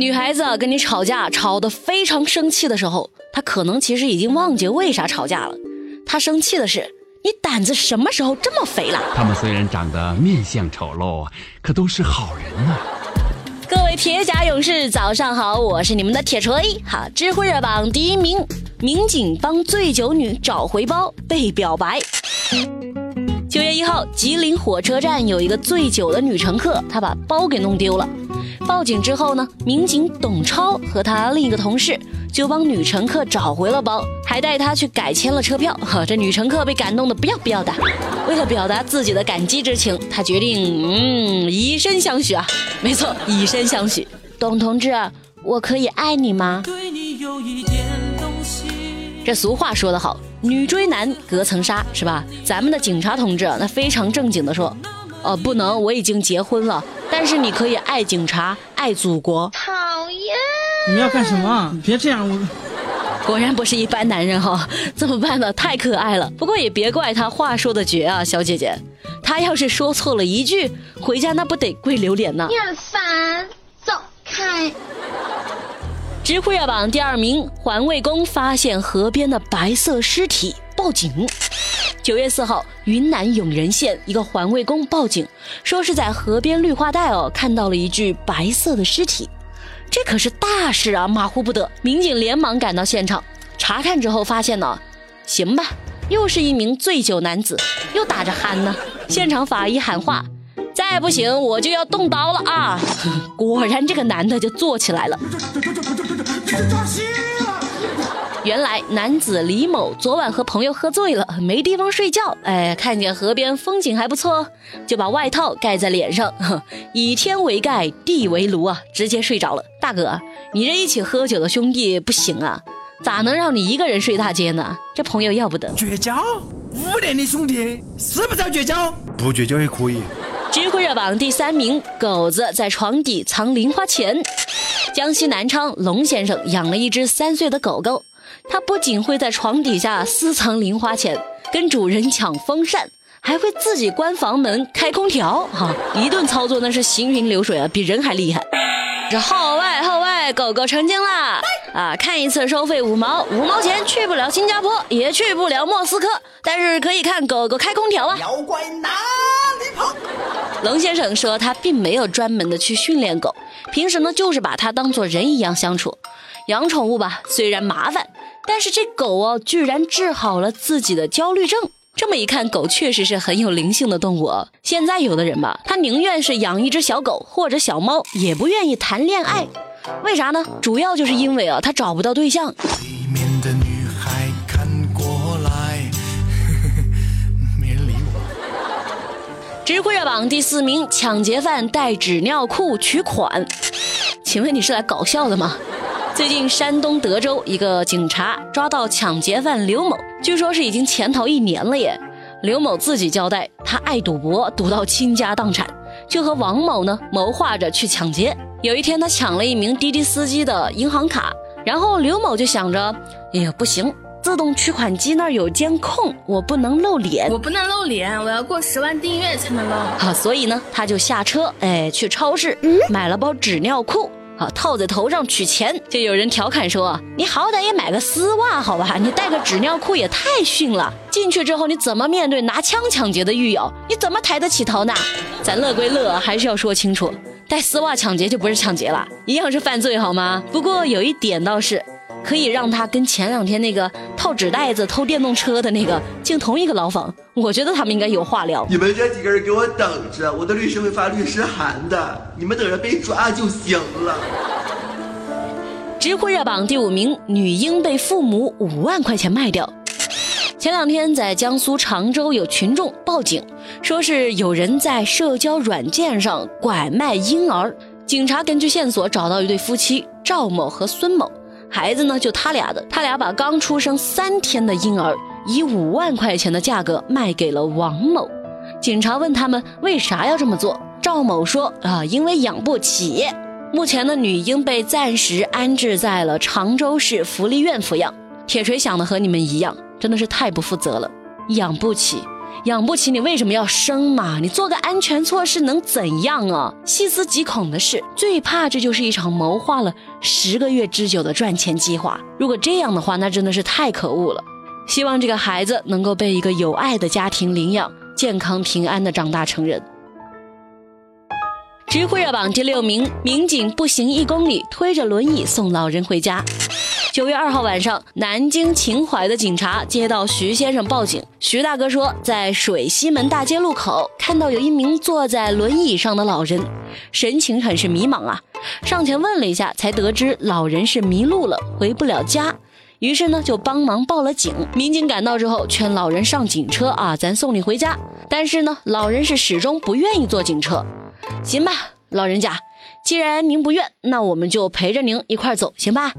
女孩子跟你吵架，吵得非常生气的时候，她可能其实已经忘记为啥吵架了。她生气的是你胆子什么时候这么肥了？他们虽然长得面相丑陋，可都是好人呐。各位铁甲勇士，早上好，我是你们的铁锤。哈，知乎热榜第一名，民警帮醉酒女找回包被表白。九月一号，吉林火车站有一个醉酒的女乘客，她把包给弄丢了。报警之后呢，民警董超和他另一个同事就帮女乘客找回了包，还带她去改签了车票。哈，这女乘客被感动的不要不要的。为了表达自己的感激之情，她决定嗯以身相许啊。没错，以身相许。董同志，我可以爱你吗？对你有一点东西这俗话说得好，女追男隔层纱，是吧？咱们的警察同志那非常正经的说，呃，不能，我已经结婚了。但是你可以爱警察，爱祖国。讨厌！你要干什么？你别这样！我果然不是一般男人哈，怎么办呢？太可爱了。不过也别怪他话说的绝啊，小姐姐。他要是说错了一句，回家那不得跪榴莲呢？你很烦，走开。知乎热榜第二名，环卫工发现河边的白色尸体，报警。九月四号，云南永仁县一个环卫工报警，说是在河边绿化带哦看到了一具白色的尸体，这可是大事啊，马虎不得。民警连忙赶到现场查看之后，发现呢，行吧，又是一名醉酒男子，又打着鼾呢。现场法医喊话：“再不行，我就要动刀了啊！” 果然，这个男的就坐起来了。原来男子李某昨晚和朋友喝醉了，没地方睡觉。哎，看见河边风景还不错，就把外套盖在脸上，以天为盖，地为炉啊，直接睡着了。大哥，你这一起喝酒的兄弟不行啊，咋能让你一个人睡大街呢？这朋友要不得。绝交？五年的兄弟，是不是要绝交？不绝交也可以。知乎热榜第三名，狗子在床底藏零花钱。江西南昌龙先生养了一只三岁的狗狗。他不仅会在床底下私藏零花钱，跟主人抢风扇，还会自己关房门、开空调，哈，一顿操作那是行云流水啊，比人还厉害。这号外号外，狗狗成精啦！啊，看一次收费五毛，五毛钱去不了新加坡，也去不了莫斯科，但是可以看狗狗开空调啊。妖怪哪里跑？龙先生说他并没有专门的去训练狗，平时呢就是把它当做人一样相处。养宠物吧，虽然麻烦。但是这狗哦，居然治好了自己的焦虑症。这么一看，狗确实是很有灵性的动物哦。现在有的人吧，他宁愿是养一只小狗或者小猫，也不愿意谈恋爱。为啥呢？主要就是因为啊，他找不到对象。里面的女孩看过来，没人理我。知乎热榜第四名，抢劫犯带纸尿裤取款。请问你是来搞笑的吗？最近，山东德州一个警察抓到抢劫犯刘某，据说是已经潜逃一年了耶。刘某自己交代，他爱赌博，赌到倾家荡产，就和王某呢谋划着去抢劫。有一天，他抢了一名滴滴司机的银行卡，然后刘某就想着，哎呀，不行，自动取款机那儿有监控，我不能露脸，我不能露脸，我要过十万订阅才能露。好，所以呢，他就下车，哎，去超市买了包纸尿裤。啊，套在头上取钱，就有人调侃说：“你好歹也买个丝袜好吧？你带个纸尿裤也太逊了。进去之后你怎么面对拿枪抢劫的狱友？你怎么抬得起头呢？”咱乐归乐，还是要说清楚，带丝袜抢劫就不是抢劫了，一样是犯罪好吗？不过有一点倒是。可以让他跟前两天那个套纸袋子偷电动车的那个进同一个牢房，我觉得他们应该有话聊。你们这几个人给我等着，我的律师会发律师函的，你们等着被抓就行了。知乎热榜第五名，女婴被父母五万块钱卖掉。前两天在江苏常州有群众报警，说是有人在社交软件上拐卖婴儿。警察根据线索找到一对夫妻赵某和孙某。孩子呢，就他俩的，他俩把刚出生三天的婴儿以五万块钱的价格卖给了王某。警察问他们为啥要这么做，赵某说啊，因为养不起。目前的女婴被暂时安置在了常州市福利院抚养。铁锤想的和你们一样，真的是太不负责了，养不起，养不起你为什么要生嘛？你做个安全措施能怎样啊？细思极恐的是，最怕这就是一场谋划了十个月之久的赚钱计划。如果这样的话，那真的是太可恶了。希望这个孩子能够被一个有爱的家庭领养，健康平安的长大成人。知乎热榜第六名，民警步行一公里，推着轮椅送老人回家。九月二号晚上，南京秦淮的警察接到徐先生报警，徐大哥说，在水西门大街路口看到有一名坐在轮椅上的老人，神情很是迷茫啊。上前问了一下，才得知老人是迷路了，回不了家。于是呢，就帮忙报了警。民警赶到之后，劝老人上警车啊，咱送你回家。但是呢，老人是始终不愿意坐警车。行吧，老人家，既然您不愿，那我们就陪着您一块走，行吧？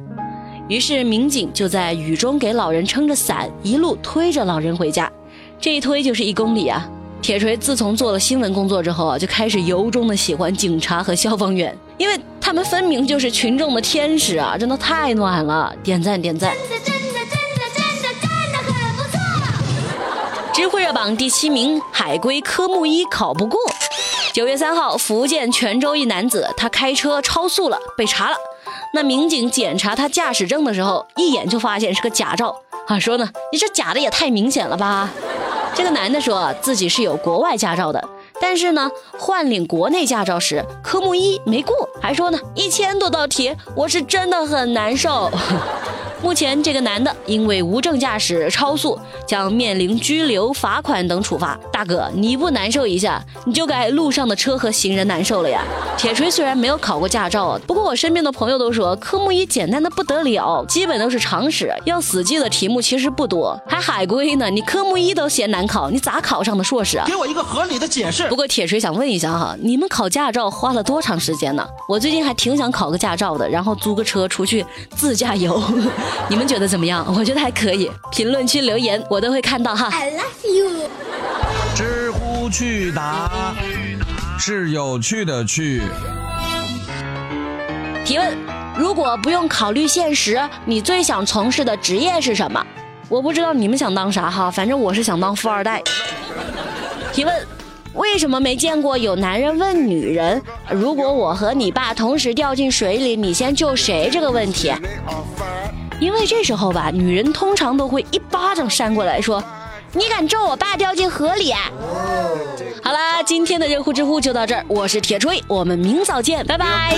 于是民警就在雨中给老人撑着伞，一路推着老人回家。这一推就是一公里啊！铁锤自从做了新闻工作之后啊，就开始由衷的喜欢警察和消防员，因为他们分明就是群众的天使啊！真的太暖了，点赞点赞！真的真的真的真的真的很不错。知乎热榜第七名，海归科目一考不过。九月三号，福建泉州一男子，他开车超速了，被查了。那民警检查他驾驶证的时候，一眼就发现是个假照啊，说呢，你这假的也太明显了吧？这个男的说自己是有国外驾照的，但是呢，换领国内驾照时科目一没过，还说呢，一千多道题，我是真的很难受。目前，这个男的因为无证驾驶、超速，将面临拘留、罚款等处罚。大哥，你不难受一下，你就该路上的车和行人难受了呀。铁锤虽然没有考过驾照，不过我身边的朋友都说科目一简单的不得了，基本都是常识，要死记的题目其实不多。还海归呢，你科目一都嫌难考，你咋考上的硕士啊？给我一个合理的解释不。过铁锤想问一下哈，你们考驾照花了多长时间呢？我最近还挺想考个驾照的，然后租个车出去自驾游。你们觉得怎么样？我觉得还可以。评论区留言我都会看到哈。I love you。知乎趣答是有趣的趣。提问：如果不用考虑现实，你最想从事的职业是什么？我不知道你们想当啥哈，反正我是想当富二代。提问：为什么没见过有男人问女人，如果我和你爸同时掉进水里，你先救谁这个问题？因为这时候吧，女人通常都会一巴掌扇过来说：“你敢咒我爸掉进河里？”啊好啦，今天的热乎知乎就到这儿，我是铁锤，我们明早见，拜拜。